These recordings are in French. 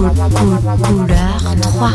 couleur 3.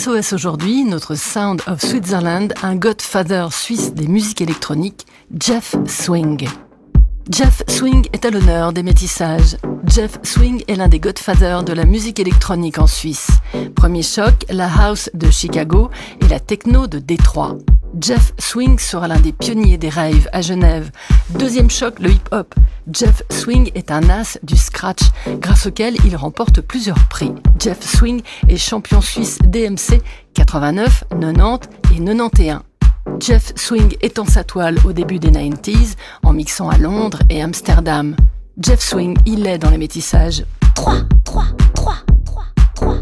SOS aujourd'hui, notre Sound of Switzerland, un godfather suisse des musiques électroniques, Jeff Swing. Jeff Swing est à l'honneur des métissages. Jeff Swing est l'un des godfathers de la musique électronique en Suisse. Premier choc, la house de Chicago et la techno de Détroit. Jeff Swing sera l'un des pionniers des raves à Genève. Deuxième choc, le hip-hop. Jeff Swing est un as du scratch, grâce auquel il remporte plusieurs prix. Jeff Swing est champion suisse DMC 89, 90 et 91. Jeff Swing étend sa toile au début des 90s en mixant à Londres et Amsterdam. Jeff Swing, il est dans les métissages. 3, 3, 3, 3, 3.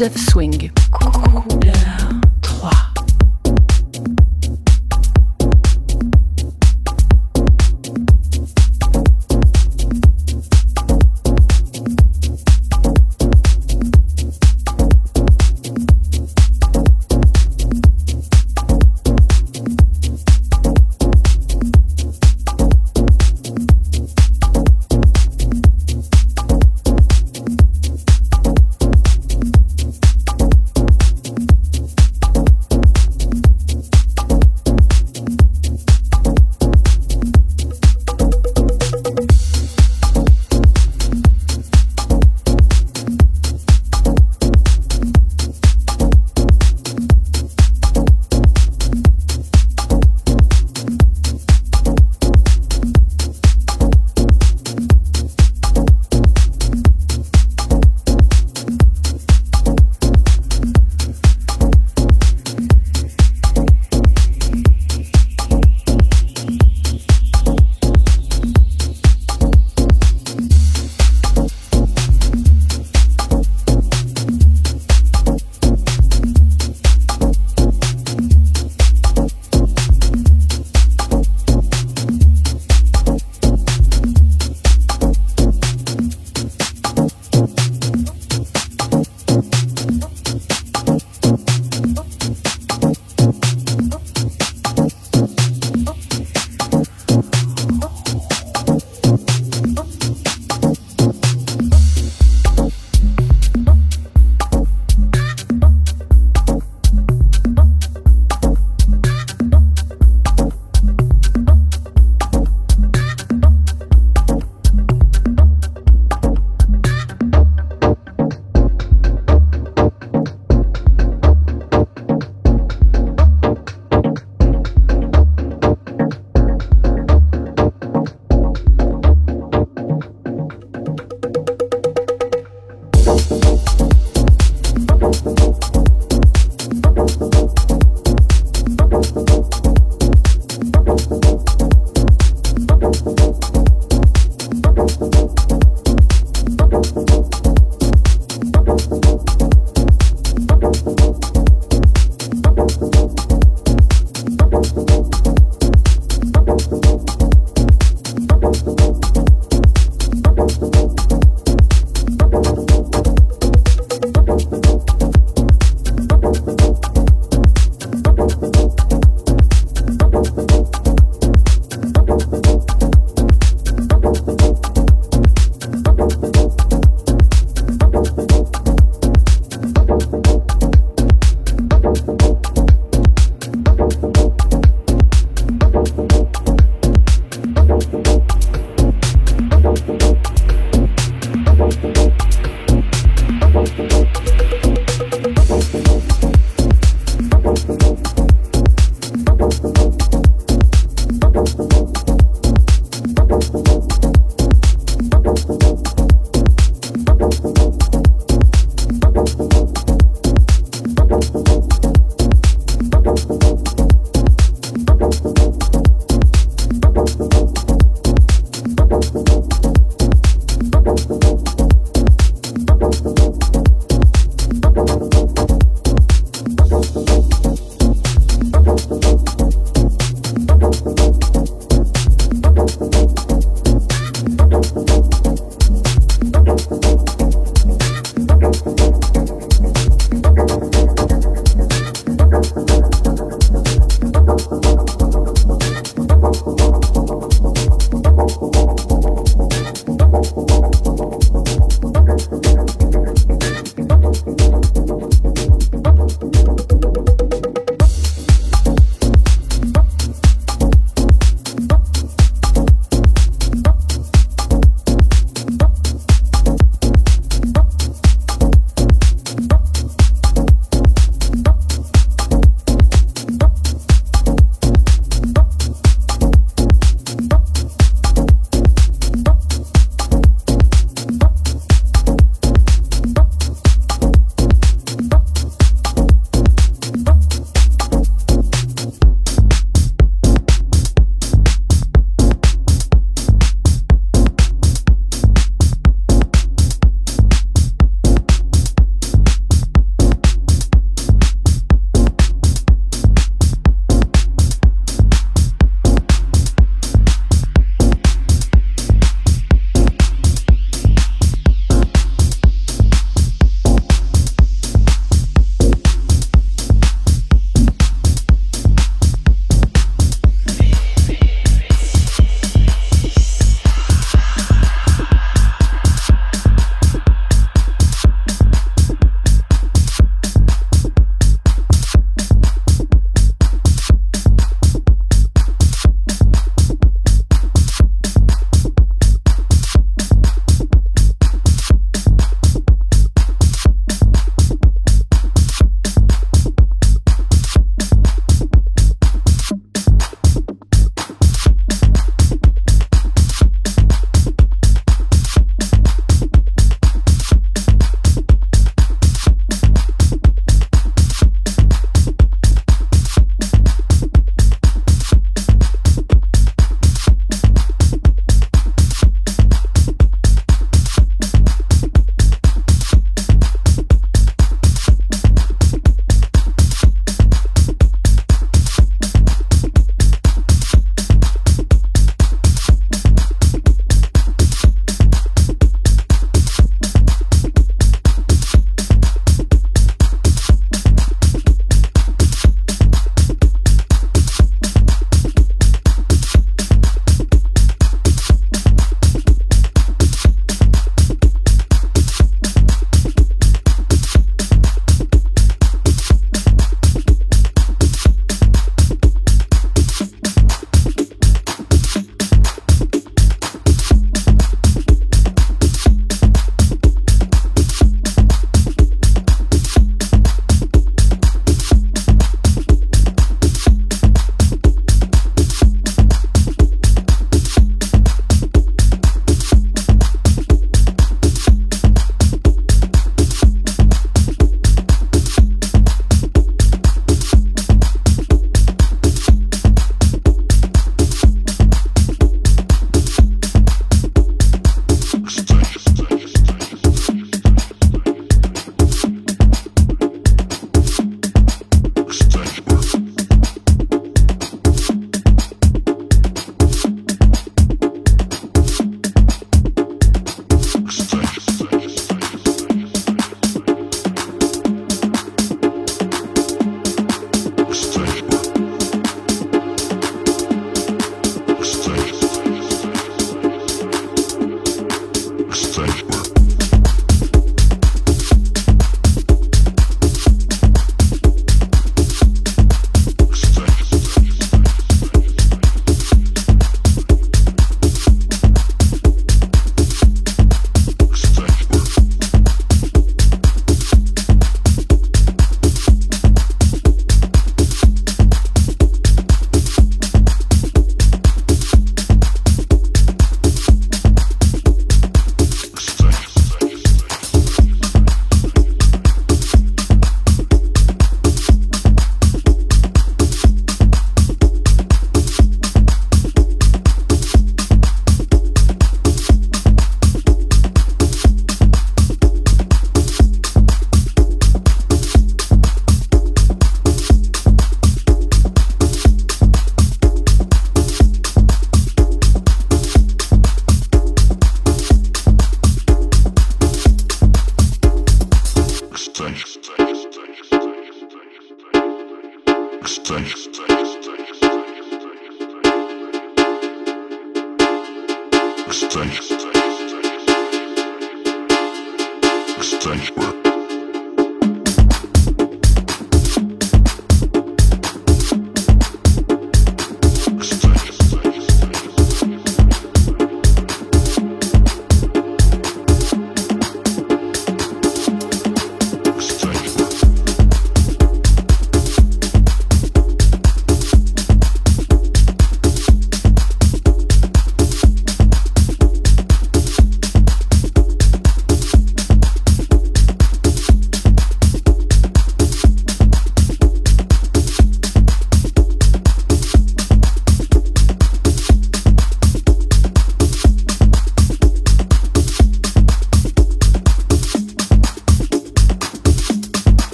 Jeff Swing.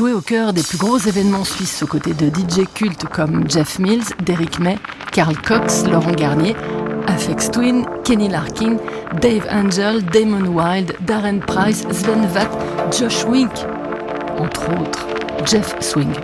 Des plus gros événements suisses aux côtés de DJ cultes comme Jeff Mills, Derrick May, Carl Cox, Laurent Garnier, Afex Twin, Kenny Larkin, Dave Angel, Damon Wild, Darren Price, Sven Vatt, Josh Wink, entre autres, Jeff Swing.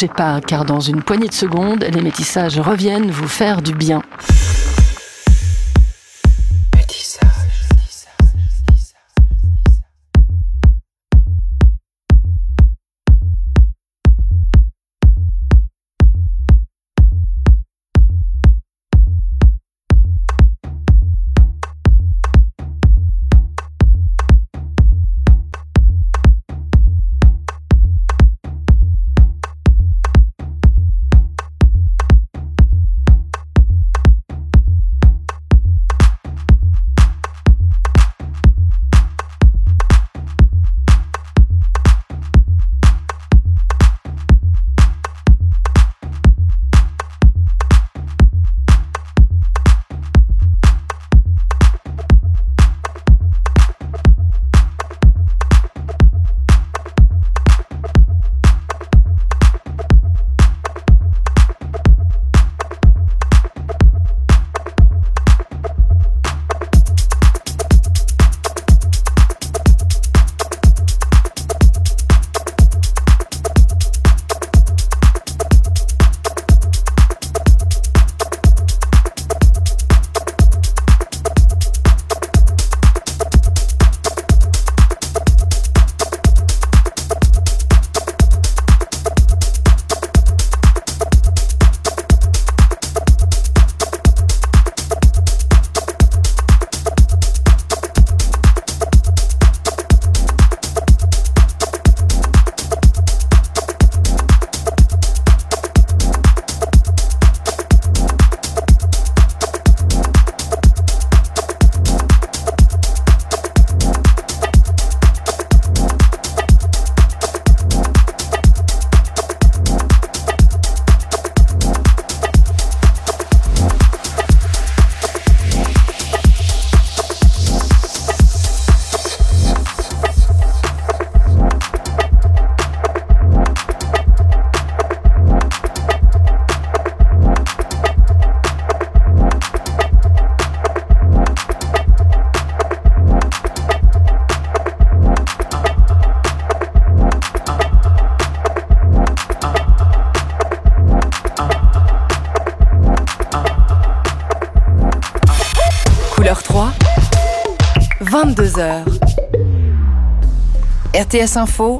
Bougez pas, car dans une poignée de secondes, les métissages reviennent vous faire du bien. RTS Info